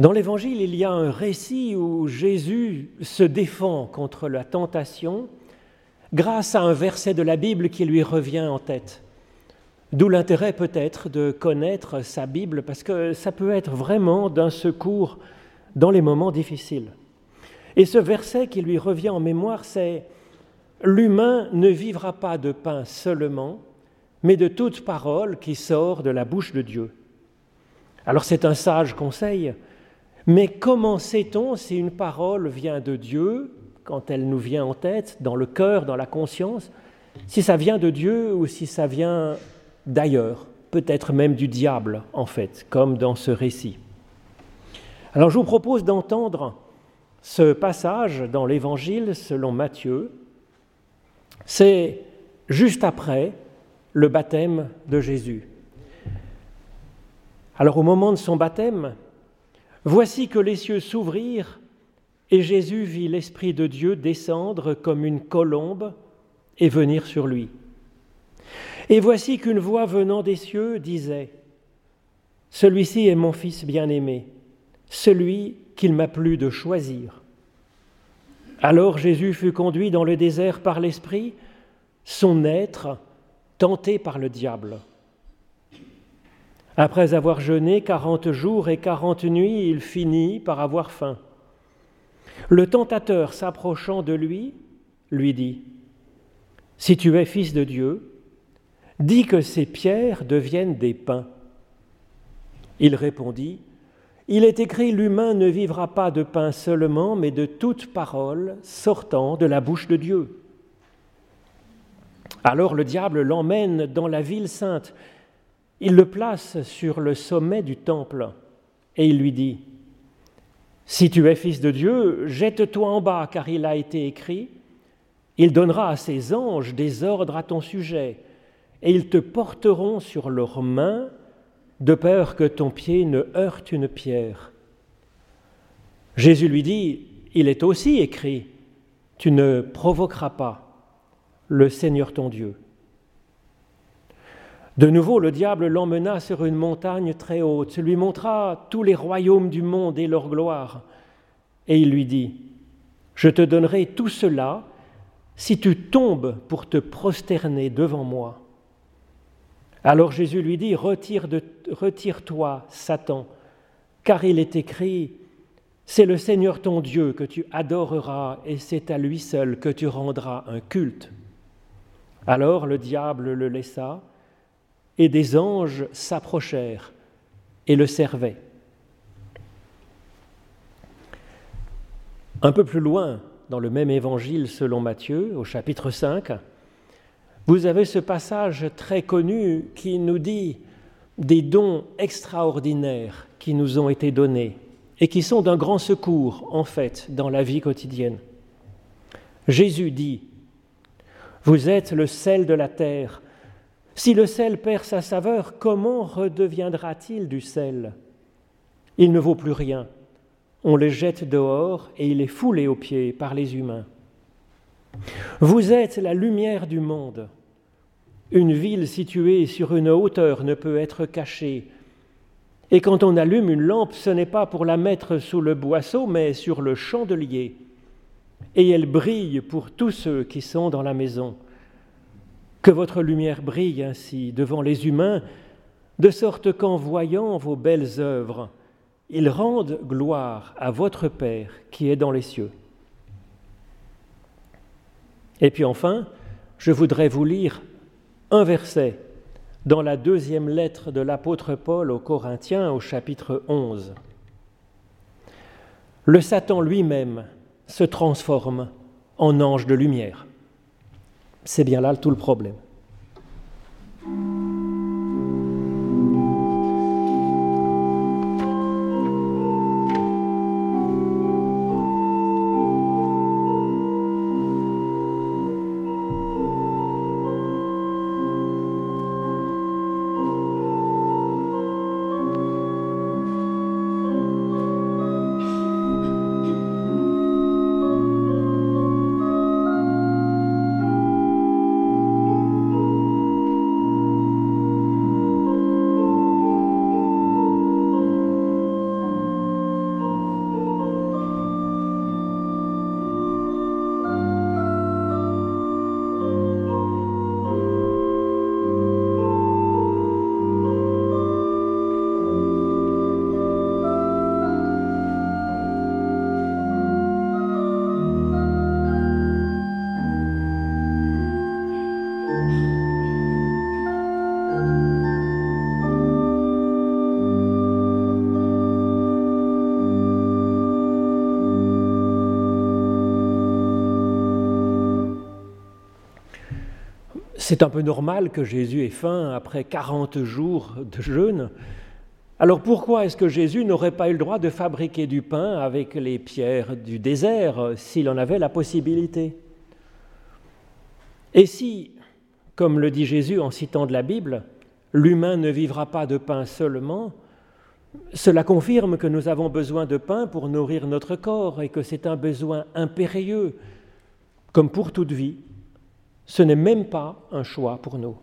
Dans l'Évangile, il y a un récit où Jésus se défend contre la tentation grâce à un verset de la Bible qui lui revient en tête. D'où l'intérêt peut-être de connaître sa Bible, parce que ça peut être vraiment d'un secours dans les moments difficiles. Et ce verset qui lui revient en mémoire, c'est L'humain ne vivra pas de pain seulement, mais de toute parole qui sort de la bouche de Dieu. Alors c'est un sage conseil, mais comment sait-on si une parole vient de Dieu, quand elle nous vient en tête, dans le cœur, dans la conscience, si ça vient de Dieu ou si ça vient d'ailleurs, peut-être même du diable en fait, comme dans ce récit Alors je vous propose d'entendre ce passage dans l'Évangile selon Matthieu. C'est juste après le baptême de Jésus. Alors au moment de son baptême, voici que les cieux s'ouvrirent et Jésus vit l'Esprit de Dieu descendre comme une colombe et venir sur lui. Et voici qu'une voix venant des cieux disait, Celui-ci est mon Fils bien-aimé, celui qu'il m'a plu de choisir. Alors Jésus fut conduit dans le désert par l'Esprit, son être tenté par le diable. Après avoir jeûné quarante jours et quarante nuits, il finit par avoir faim. Le tentateur, s'approchant de lui, lui dit, Si tu es fils de Dieu, dis que ces pierres deviennent des pains. Il répondit, il est écrit, l'humain ne vivra pas de pain seulement, mais de toute parole sortant de la bouche de Dieu. Alors le diable l'emmène dans la ville sainte. Il le place sur le sommet du temple et il lui dit, Si tu es fils de Dieu, jette-toi en bas, car il a été écrit, il donnera à ses anges des ordres à ton sujet, et ils te porteront sur leurs mains de peur que ton pied ne heurte une pierre. Jésus lui dit, il est aussi écrit, tu ne provoqueras pas le Seigneur ton Dieu. De nouveau, le diable l'emmena sur une montagne très haute, lui montra tous les royaumes du monde et leur gloire, et il lui dit, Je te donnerai tout cela si tu tombes pour te prosterner devant moi. Alors Jésus lui dit, Retire-toi, Satan, car il est écrit, c'est le Seigneur ton Dieu que tu adoreras et c'est à lui seul que tu rendras un culte. Alors le diable le laissa et des anges s'approchèrent et le servaient. Un peu plus loin, dans le même évangile selon Matthieu, au chapitre 5, vous avez ce passage très connu qui nous dit des dons extraordinaires qui nous ont été donnés et qui sont d'un grand secours, en fait, dans la vie quotidienne. Jésus dit, Vous êtes le sel de la terre. Si le sel perd sa saveur, comment redeviendra-t-il du sel? Il ne vaut plus rien. On le jette dehors et il est foulé aux pieds par les humains. Vous êtes la lumière du monde. Une ville située sur une hauteur ne peut être cachée. Et quand on allume une lampe, ce n'est pas pour la mettre sous le boisseau, mais sur le chandelier. Et elle brille pour tous ceux qui sont dans la maison. Que votre lumière brille ainsi devant les humains, de sorte qu'en voyant vos belles œuvres, ils rendent gloire à votre Père qui est dans les cieux. Et puis enfin, je voudrais vous lire un verset dans la deuxième lettre de l'apôtre Paul aux Corinthiens au chapitre 11. Le Satan lui-même se transforme en ange de lumière. C'est bien là tout le problème. C'est un peu normal que Jésus ait faim après 40 jours de jeûne. Alors pourquoi est-ce que Jésus n'aurait pas eu le droit de fabriquer du pain avec les pierres du désert s'il en avait la possibilité? Et si, comme le dit Jésus en citant de la Bible, l'humain ne vivra pas de pain seulement, cela confirme que nous avons besoin de pain pour nourrir notre corps et que c'est un besoin impérieux, comme pour toute vie. Ce n'est même pas un choix pour nous.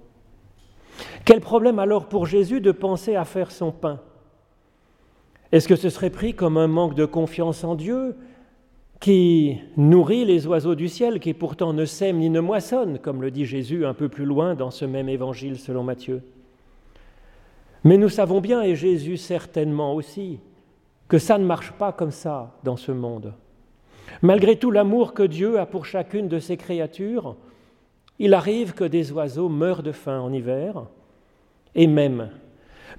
Quel problème alors pour Jésus de penser à faire son pain? Est-ce que ce serait pris comme un manque de confiance en Dieu qui nourrit les oiseaux du ciel, qui pourtant ne sèment ni ne moissonnent, comme le dit Jésus un peu plus loin dans ce même évangile selon Matthieu? Mais nous savons bien, et Jésus certainement aussi, que ça ne marche pas comme ça dans ce monde. Malgré tout l'amour que Dieu a pour chacune de ses créatures, il arrive que des oiseaux meurent de faim en hiver, et même,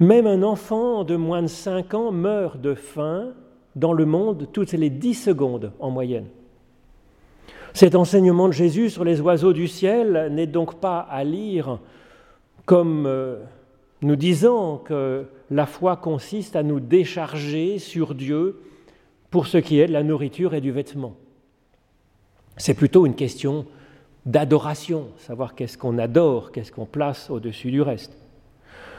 même un enfant de moins de 5 ans meurt de faim dans le monde toutes les 10 secondes en moyenne. Cet enseignement de Jésus sur les oiseaux du ciel n'est donc pas à lire comme euh, nous disons que la foi consiste à nous décharger sur Dieu pour ce qui est de la nourriture et du vêtement. C'est plutôt une question d'adoration, savoir qu'est-ce qu'on adore, qu'est-ce qu'on place au-dessus du reste.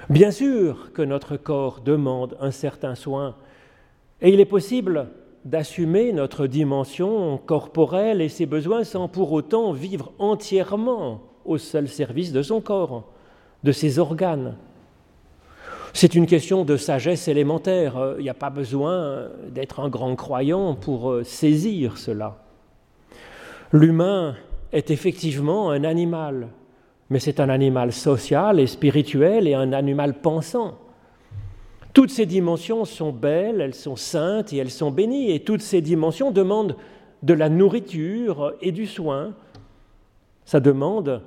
Bien sûr que notre corps demande un certain soin, et il est possible d'assumer notre dimension corporelle et ses besoins sans pour autant vivre entièrement au seul service de son corps, de ses organes, c'est une question de sagesse élémentaire. Il n'y a pas besoin d'être un grand croyant pour euh, saisir cela. L'humain est effectivement un animal, mais c'est un animal social et spirituel et un animal pensant. Toutes ces dimensions sont belles, elles sont saintes et elles sont bénies, et toutes ces dimensions demandent de la nourriture et du soin. Ça demande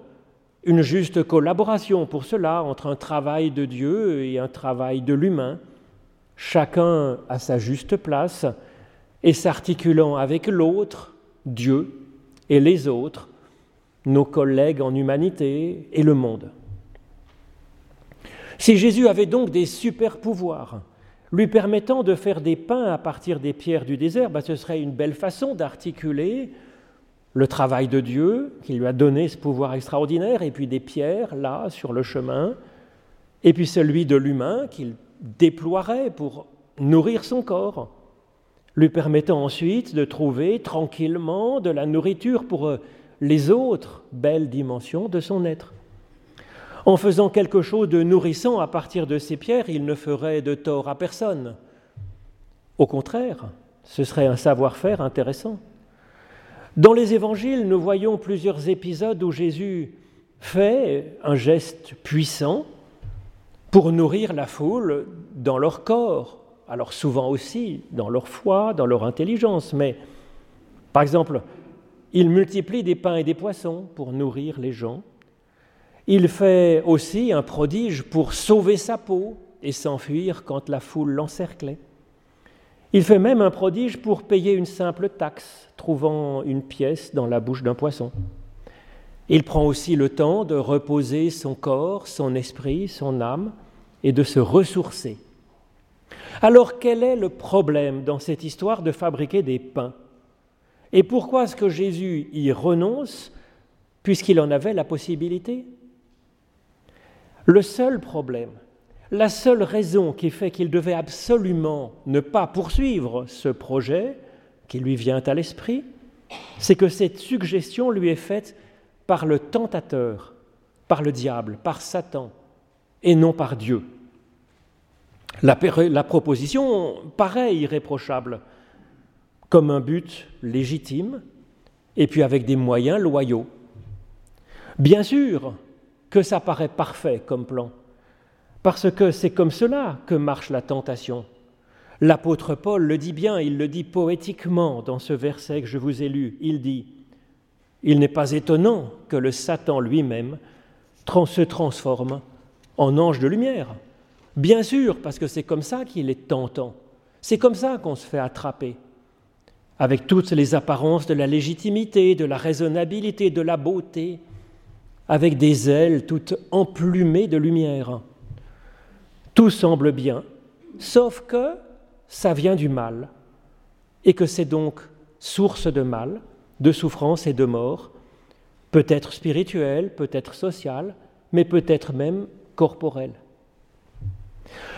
une juste collaboration pour cela entre un travail de Dieu et un travail de l'humain, chacun à sa juste place et s'articulant avec l'autre, Dieu, et les autres, nos collègues en humanité et le monde. Si Jésus avait donc des super pouvoirs, lui permettant de faire des pains à partir des pierres du désert, bah, ce serait une belle façon d'articuler le travail de Dieu qui lui a donné ce pouvoir extraordinaire, et puis des pierres là sur le chemin, et puis celui de l'humain qu'il déploierait pour nourrir son corps, lui permettant ensuite de trouver tranquillement de la nourriture pour euh, les autres belles dimensions de son être. En faisant quelque chose de nourrissant à partir de ces pierres, il ne ferait de tort à personne. Au contraire, ce serait un savoir-faire intéressant. Dans les évangiles, nous voyons plusieurs épisodes où Jésus fait un geste puissant pour nourrir la foule dans leur corps, alors souvent aussi dans leur foi, dans leur intelligence, mais par exemple, il multiplie des pains et des poissons pour nourrir les gens. Il fait aussi un prodige pour sauver sa peau et s'enfuir quand la foule l'encerclait. Il fait même un prodige pour payer une simple taxe, trouvant une pièce dans la bouche d'un poisson. Il prend aussi le temps de reposer son corps, son esprit, son âme, et de se ressourcer. Alors quel est le problème dans cette histoire de fabriquer des pains? Et pourquoi est-ce que Jésus y renonce puisqu'il en avait la possibilité? Le seul problème, la seule raison qui fait qu'il devait absolument ne pas poursuivre ce projet qui lui vient à l'esprit, c'est que cette suggestion lui est faite par le tentateur, par le diable, par Satan, et non par Dieu. La, proposition paraît irréprochable, comme un but légitime, et puis avec des moyens loyaux. Bien sûr que ça paraît parfait comme plan, parce que c'est comme cela que marche la tentation. L'apôtre Paul le dit bien, il le dit poétiquement dans ce verset que je vous ai lu. Il dit, Il n'est pas étonnant que le Satan lui-même se transforme en ange de lumière. Bien sûr, parce que c'est comme ça qu'il est tentant. C'est comme ça qu'on se fait attraper. Avec toutes les apparences de la légitimité, de la raisonnabilité, de la beauté, avec des ailes toutes emplumées de lumière. Tout semble bien, sauf que ça vient du mal, et que c'est donc source de mal, de souffrance et de mort, peut-être spirituelle, peut-être sociale, mais peut-être même corporelle.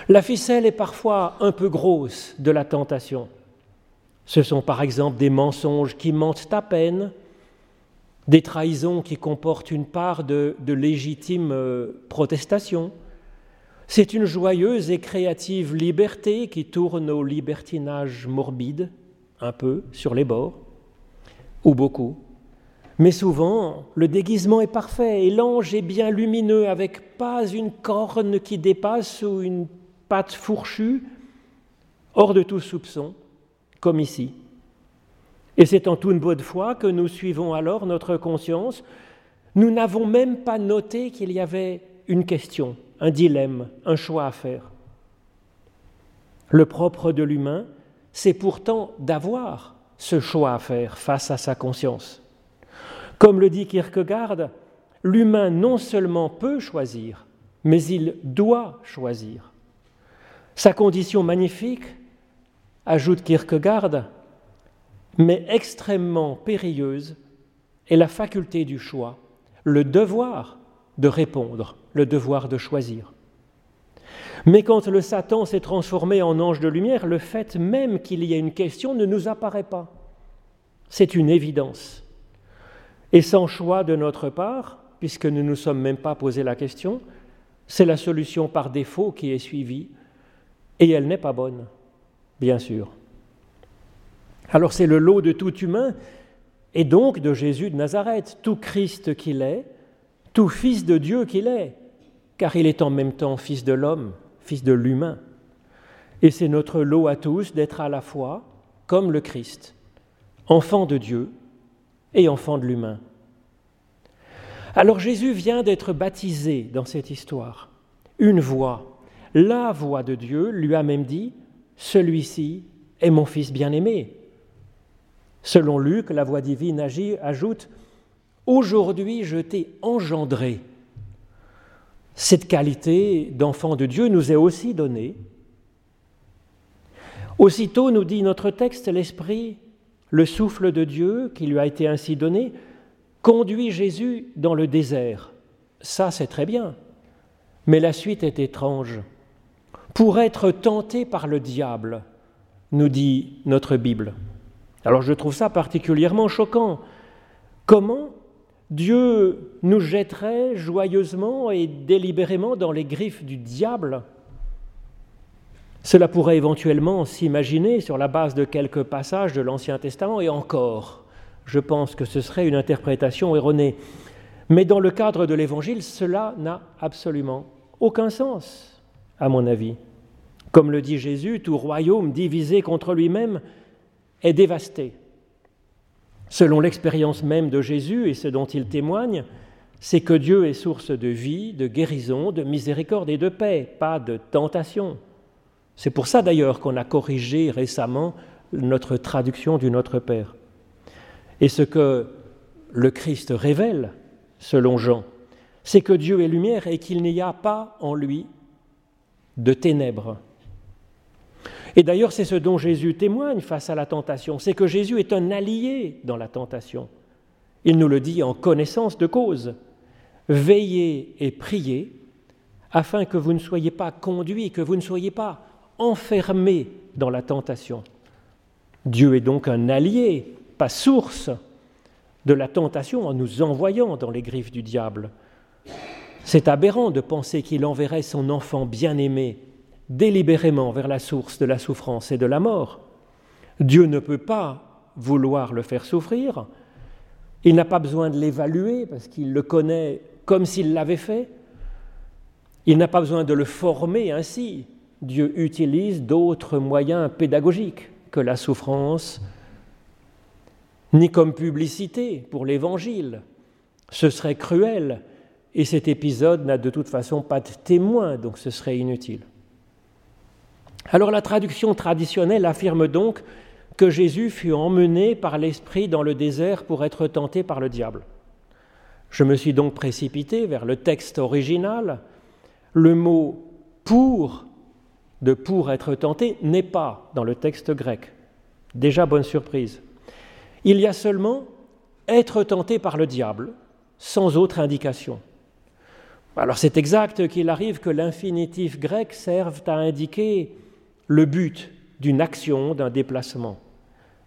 La ficelle est parfois un peu grosse de la tentation. Ce sont par exemple des mensonges qui mentent à peine, des trahisons qui comportent une part de, légitime euh, protestation. C'est une joyeuse et créative liberté qui tourne au libertinage morbide, un peu, sur les bords, ou beaucoup. Mais souvent, le déguisement est parfait et l'ange est bien lumineux, avec pas une corne qui dépasse ou une patte fourchue, hors de tout soupçon, comme ici. Et c'est en toute bonne foi que nous suivons alors notre conscience. Nous n'avons même pas noté qu'il y avait une question, un dilemme, un choix à faire. Le propre de l'humain, c'est pourtant d'avoir ce choix à faire face à sa conscience. Comme le dit Kierkegaard, l'humain non seulement peut choisir, mais il doit choisir. Sa condition magnifique, ajoute Kierkegaard, mais extrêmement périlleuse est la faculté du choix, le devoir de répondre, le devoir de choisir. Mais quand le Satan s'est transformé en ange de lumière, le fait même qu'il y ait une question ne nous apparaît pas. C'est une évidence. Et sans choix de notre part, puisque nous ne nous sommes même pas posé la question, c'est la solution par défaut qui est suivie, et elle n'est pas bonne, bien sûr. Alors c'est le lot de tout humain, et donc de Jésus de Nazareth, tout Christ qu'il est, tout Fils de Dieu qu'il est, car il est en même temps Fils de l'homme, Fils de l'humain. Et c'est notre lot à tous d'être à la fois, comme le Christ, enfant de Dieu et enfant de l'humain. Alors Jésus vient d'être baptisé dans cette histoire. Une voix, la voix de Dieu, lui a même dit, Celui-ci est mon Fils bien-aimé, Selon Luc, la voix divine ajoute Aujourd'hui je t'ai engendré. Cette qualité d'enfant de Dieu nous est aussi donnée. Aussitôt, nous dit notre texte, l'Esprit, le souffle de Dieu qui lui a été ainsi donné, conduit Jésus dans le désert. Ça, c'est très bien. Mais la suite est étrange. Pour être tenté par le diable, nous dit notre Bible. Alors je trouve ça particulièrement choquant. Comment Dieu nous jetterait joyeusement et délibérément dans les griffes du diable? Cela pourrait éventuellement s'imaginer sur la base de quelques passages de l'Ancien Testament, et encore, je pense que ce serait une interprétation erronée. Mais dans le cadre de l'Évangile, cela n'a absolument aucun sens, à mon avis. Comme le dit Jésus, tout royaume divisé contre lui-même est dévasté. Selon l'expérience même de Jésus et ce dont il témoigne, c'est que Dieu est source de vie, de guérison, de miséricorde et de paix, pas de tentation. C'est pour ça d'ailleurs qu'on a corrigé récemment notre traduction du Notre Père. Et ce que le Christ révèle, selon Jean, c'est que Dieu est lumière et qu'il n'y a pas en lui de ténèbres. Et d'ailleurs, c'est ce dont Jésus témoigne face à la tentation, c'est que Jésus est un allié dans la tentation. Il nous le dit en connaissance de cause. Veillez et priez afin que vous ne soyez pas conduits, que vous ne soyez pas enfermés dans la tentation. Dieu est donc un allié, pas source de la tentation en nous envoyant dans les griffes du diable. C'est aberrant de penser qu'il enverrait son enfant bien-aimé délibérément vers la source de la souffrance et de la mort. Dieu ne peut pas vouloir le faire souffrir. Il n'a pas besoin de l'évaluer parce qu'il le connaît comme s'il l'avait fait. Il n'a pas besoin de le former ainsi. Dieu utilise d'autres moyens pédagogiques que la souffrance, ni comme publicité pour l'Évangile. Ce serait cruel et cet épisode n'a de toute façon pas de témoin, donc ce serait inutile. Alors la traduction traditionnelle affirme donc que Jésus fut emmené par l'Esprit dans le désert pour être tenté par le diable. Je me suis donc précipité vers le texte original. Le mot pour, de pour être tenté, n'est pas dans le texte grec. Déjà bonne surprise. Il y a seulement être tenté par le diable, sans autre indication. Alors c'est exact qu'il arrive que l'infinitif grec serve à indiquer le but d'une action, d'un déplacement.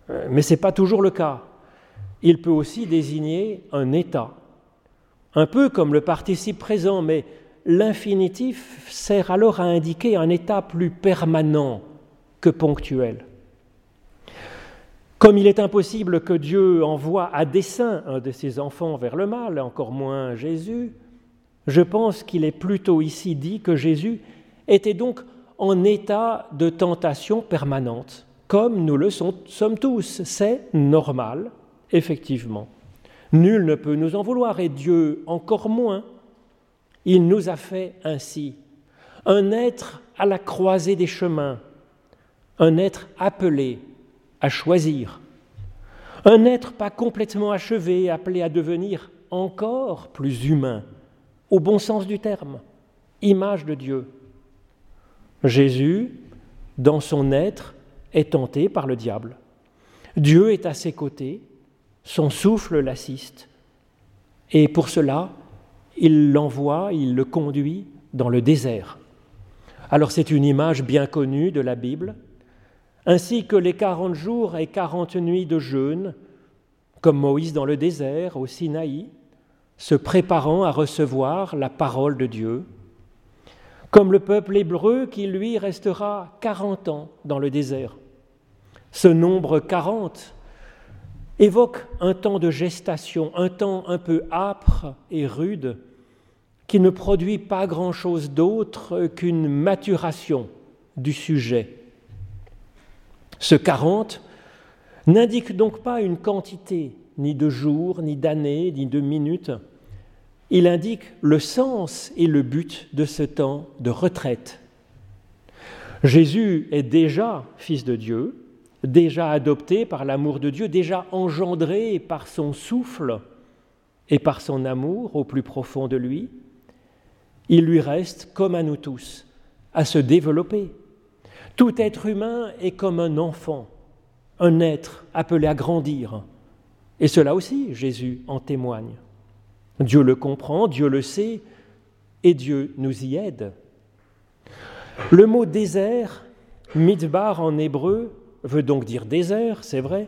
Euh, mais ce n'est pas toujours le cas. Il peut aussi désigner un état, un peu comme le participe présent, mais l'infinitif sert alors à indiquer un état plus permanent que ponctuel. Comme il est impossible que Dieu envoie à dessein un de ses enfants vers le mal, encore moins Jésus, je pense qu'il est plutôt ici dit que Jésus était donc en état de tentation permanente, comme nous le sommes tous. C'est normal, effectivement. Nul ne peut nous en vouloir, et Dieu encore moins. Il nous a fait ainsi, un être à la croisée des chemins, un être appelé à choisir. Un être pas complètement achevé, appelé à devenir encore plus humain, au bon sens du terme, image de Dieu. Jésus, dans son être, est tenté par le diable. Dieu est à ses côtés, son souffle l'assiste, et pour cela, il l'envoie, il le conduit dans le désert. Alors c'est une image bien connue de la Bible, ainsi que les quarante jours et quarante nuits de jeûne, comme Moïse dans le désert, au Sinaï, se préparant à recevoir la parole de Dieu, comme le peuple hébreu qui, lui, restera quarante ans dans le désert. Ce nombre quarante évoque un temps de gestation, un temps un peu âpre et rude, qui ne produit pas grand-chose d'autre qu'une maturation du sujet ce 40 n'indique donc pas une quantité, ni de jours, ni d'années, ni de minutes. Il indique le sens et le but de ce temps de retraite. Jésus est déjà fils de Dieu, déjà adopté par l'amour de Dieu, déjà engendré par son souffle et par son amour au plus profond de lui. Il lui reste, comme à nous tous, à se développer, tout être humain est comme un enfant, un être appelé à grandir. Et cela aussi, Jésus en témoigne. Dieu le comprend, Dieu le sait, et Dieu nous y aide. Le mot désert, midbar en hébreu, veut donc dire désert, c'est vrai,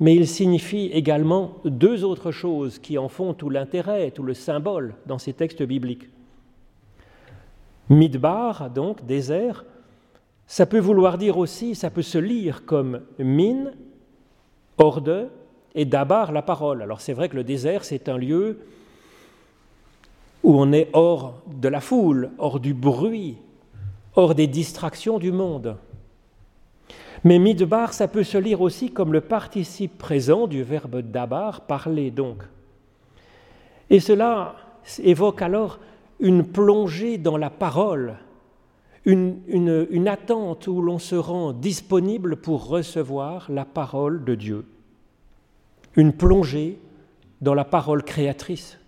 mais il signifie également deux autres choses qui en font tout l'intérêt, tout le symbole dans ces textes bibliques. Midbar, donc désert, ça peut vouloir dire aussi, ça peut se lire comme mine, hors de, et d'abar la parole. Alors c'est vrai que le désert, c'est un lieu où on est hors de la foule, hors du bruit, hors des distractions du monde. Mais midbar, ça peut se lire aussi comme le participe présent du verbe dabar, parler donc. Et cela évoque alors une plongée dans la parole, une, attente où l'on se rend disponible pour recevoir la parole de Dieu, une plongée dans la parole créatrice.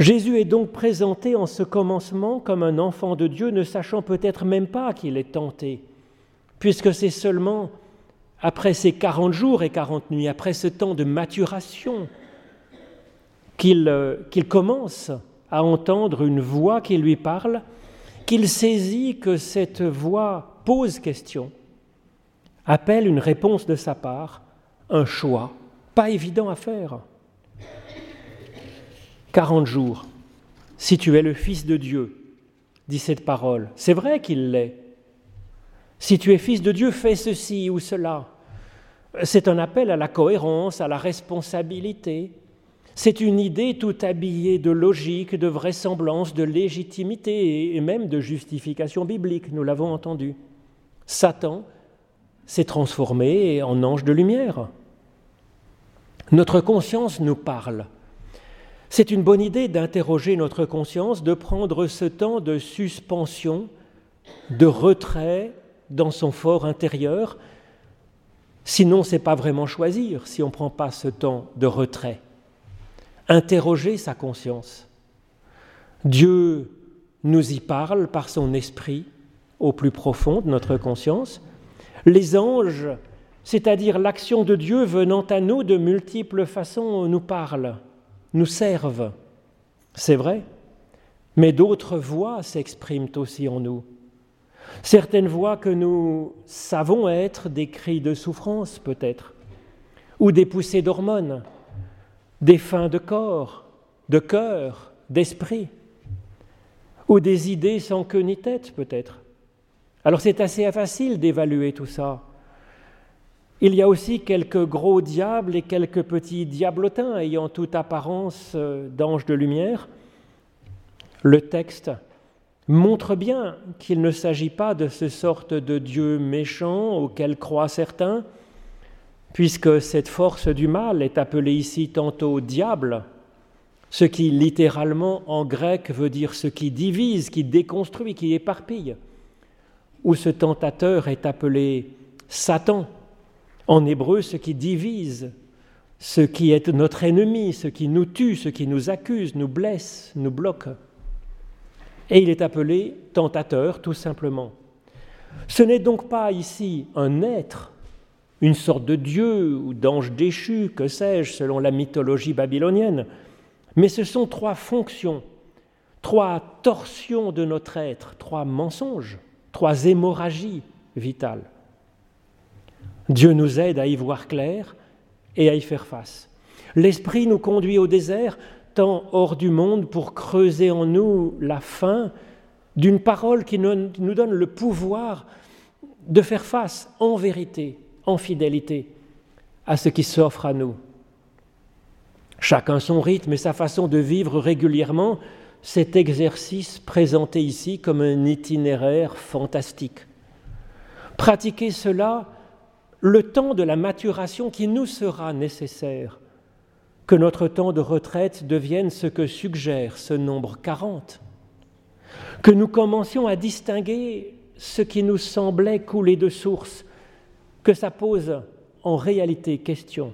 Jésus est donc présenté en ce commencement comme un enfant de Dieu, ne sachant peut-être même pas qu'il est tenté, puisque c'est seulement après ces quarante jours et quarante nuits, après ce temps de maturation, qu'il euh, commence à entendre une voix qui lui parle qu'il saisit que cette voix pose question, appelle une réponse de sa part, un choix, pas évident à faire. Quarante jours, si tu es le Fils de Dieu, dit cette parole, c'est vrai qu'il l'est. Si tu es Fils de Dieu, fais ceci ou cela. C'est un appel à la cohérence, à la responsabilité, c'est une idée tout habillée de logique, de vraisemblance, de légitimité et même de justification biblique, nous l'avons entendu. Satan s'est transformé en ange de lumière. Notre conscience nous parle. C'est une bonne idée d'interroger notre conscience, de prendre ce temps de suspension, de retrait dans son fort intérieur. Sinon, ce n'est pas vraiment choisir si on ne prend pas ce temps de retrait. interroger sa conscience. Dieu nous y parle par son esprit au plus profond de notre conscience. Les anges, c'est-à-dire l'action de Dieu venant à nous de multiples façons, nous parlent, nous servent. C'est vrai, mais d'autres voix s'expriment aussi en nous. Certaines voix que nous savons être des cris de souffrance peut-être, ou des poussées d'hormones, des fins de corps, de cœur, d'esprit, ou des idées sans queue ni tête peut-être. Alors c'est assez facile d'évaluer tout ça. Il y a aussi quelques gros diables et quelques petits diablotins ayant toute apparence euh, d'anges de lumière. Le texte montre bien qu'il ne s'agit pas de ce sorte de Dieu méchant auquel croient certains, puisque cette force du mal est appelée ici tantôt diable, ce qui littéralement en grec veut dire ce qui divise, qui déconstruit, qui éparpille, ou ce tentateur est appelé Satan, en hébreu ce qui divise, ce qui est notre ennemi, ce qui nous tue, ce qui nous accuse, nous blesse, nous bloque. Et il est appelé tentateur tout simplement. Ce n'est donc pas ici un être, une sorte de dieu ou d'ange déchu, que sais-je, selon la mythologie babylonienne, mais ce sont trois fonctions, trois torsions de notre être, trois mensonges, trois hémorragies vitales. Dieu nous aide à y voir clair et à y faire face. L'Esprit nous conduit au désert tant hors du monde pour creuser en nous la faim d'une parole qui nous donne le pouvoir de faire face en vérité, en fidélité, à ce qui s'offre à nous. Chacun son rythme et sa façon de vivre régulièrement cet exercice présenté ici comme un itinéraire fantastique. Pratiquer cela le temps de la maturation qui nous sera nécessaire. Que notre temps de retraite devienne ce que suggère ce nombre 40, que nous commencions à distinguer ce qui nous semblait couler de source, que ça pose en réalité question.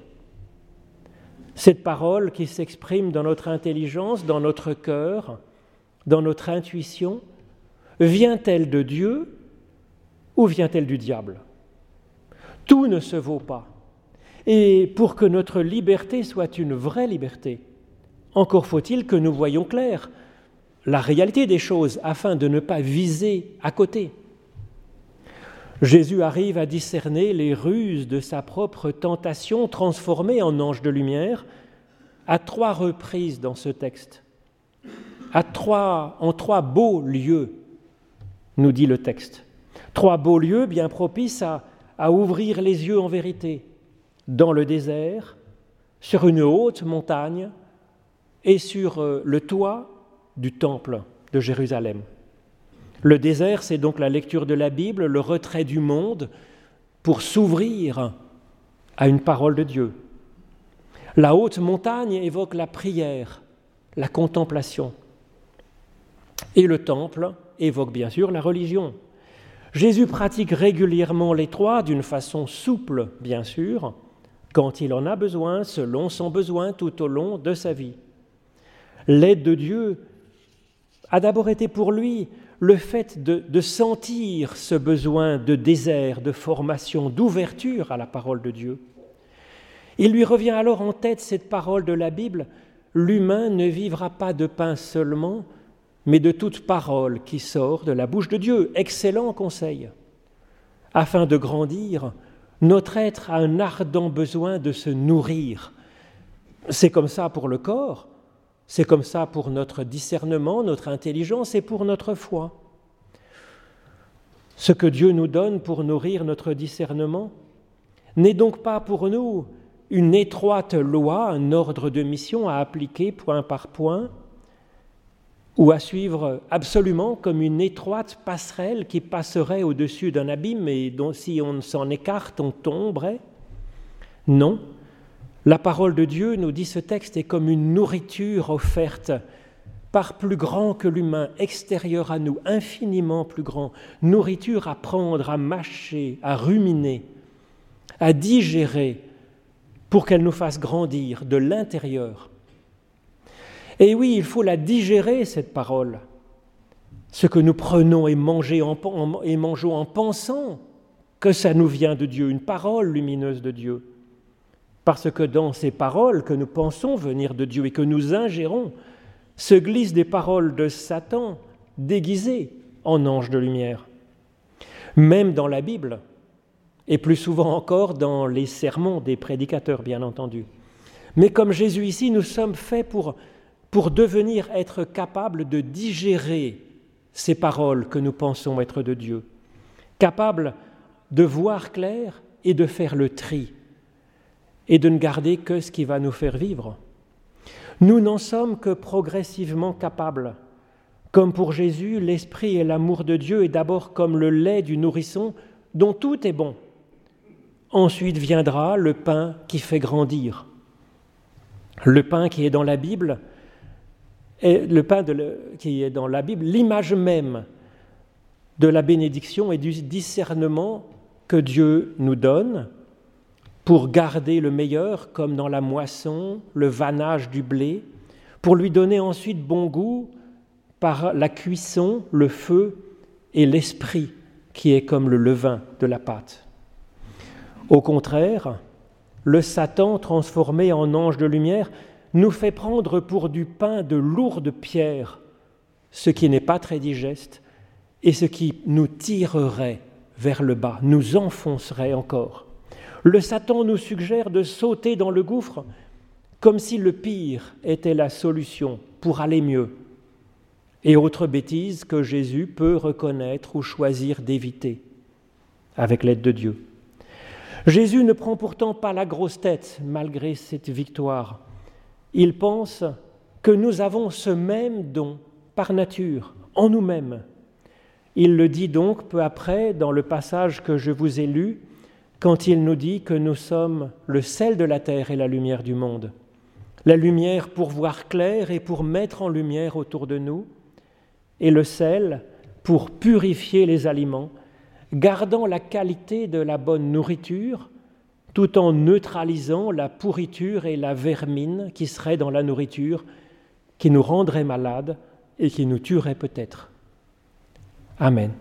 Cette parole qui s'exprime dans notre intelligence, dans notre cœur, dans notre intuition, vient-elle de Dieu ou vient-elle du diable? Tout ne se vaut pas. Et pour que notre liberté soit une vraie liberté, encore faut-il que nous voyions clair la réalité des choses afin de ne pas viser à côté. Jésus arrive à discerner les ruses de sa propre tentation transformée en ange de lumière à trois reprises dans ce texte, en trois beaux lieux, nous dit le texte. Trois beaux lieux bien propices à, à ouvrir les yeux en vérité, dans le désert, sur une haute montagne et sur euh, le toit du temple de Jérusalem. Le désert, c'est donc la lecture de la Bible, le retrait du monde pour s'ouvrir à une parole de Dieu. La haute montagne évoque la prière, la contemplation. Et le temple évoque bien sûr la religion. Jésus pratique régulièrement les trois d'une façon souple, bien sûr, quand il en a besoin, selon son besoin tout au long de sa vie. L'aide de Dieu a d'abord été pour lui le fait de, sentir ce besoin de désert, de formation, d'ouverture à la parole de Dieu. Il lui revient alors en tête cette parole de la Bible, l'humain ne vivra pas de pain seulement, mais de toute parole qui sort de la bouche de Dieu. Excellent conseil. Afin de grandir, notre être a un ardent besoin de se nourrir. C'est comme ça pour le corps, c'est comme ça pour notre discernement, notre intelligence et pour notre foi. Ce que Dieu nous donne pour nourrir notre discernement n'est donc pas pour nous une étroite loi, un ordre de mission à appliquer point par point, ou à suivre absolument comme une étroite passerelle qui passerait au-dessus d'un abîme et dont si on s'en écarte, on tomberait? Non, la parole de Dieu, nous dit ce texte, est comme une nourriture offerte par plus grand que l'humain, extérieur à nous, infiniment plus grand, nourriture à prendre, à mâcher, à ruminer, à digérer, pour qu'elle nous fasse grandir de l'intérieur Et oui, il faut la digérer, cette parole. Ce que nous prenons et, et mangeons en pensant que ça nous vient de Dieu, une parole lumineuse de Dieu. Parce que dans ces paroles que nous pensons venir de Dieu et que nous ingérons, se glissent des paroles de Satan déguisées en anges de lumière. Même dans la Bible, et plus souvent encore dans les sermons des prédicateurs, bien entendu. Mais comme Jésus ici, nous sommes faits pour, pour devenir être capables de digérer ces paroles que nous pensons être de Dieu, capables de voir clair et de faire le tri, et de ne garder que ce qui va nous faire vivre. Nous n'en sommes que progressivement capables. Comme pour Jésus, l'esprit et l'amour de Dieu est d'abord comme le lait du nourrisson dont tout est bon. Ensuite viendra le pain qui fait grandir. Le pain qui est dans la Bible, le pain qui est dans la Bible, l'image même de la bénédiction et du discernement que Dieu nous donne pour garder le meilleur, comme dans la moisson, le vannage du blé, pour lui donner ensuite bon goût par la cuisson, le feu et l'esprit, qui est comme le levain de la pâte. Au contraire, le Satan, transformé en ange de lumière, nous fait prendre pour du pain de lourdes pierres, ce qui n'est pas très digeste, et ce qui nous tirerait vers le bas, nous enfoncerait encore. Le Satan nous suggère de sauter dans le gouffre comme si le pire était la solution pour aller mieux. Et autre bêtise que Jésus peut reconnaître ou choisir d'éviter avec l'aide de Dieu. Jésus ne prend pourtant pas la grosse tête malgré cette victoire. Il pense que nous avons ce même don par nature, en nous-mêmes. Il le dit donc peu après dans le passage que je vous ai lu, quand il nous dit que nous sommes le sel de la terre et la lumière du monde. La lumière pour voir clair et pour mettre en lumière autour de nous, et le sel pour purifier les aliments, gardant la qualité de la bonne nourriture, tout en neutralisant la pourriture et la vermine qui seraient dans la nourriture, qui nous rendraient malades et qui nous tueraient peut-être. Amen.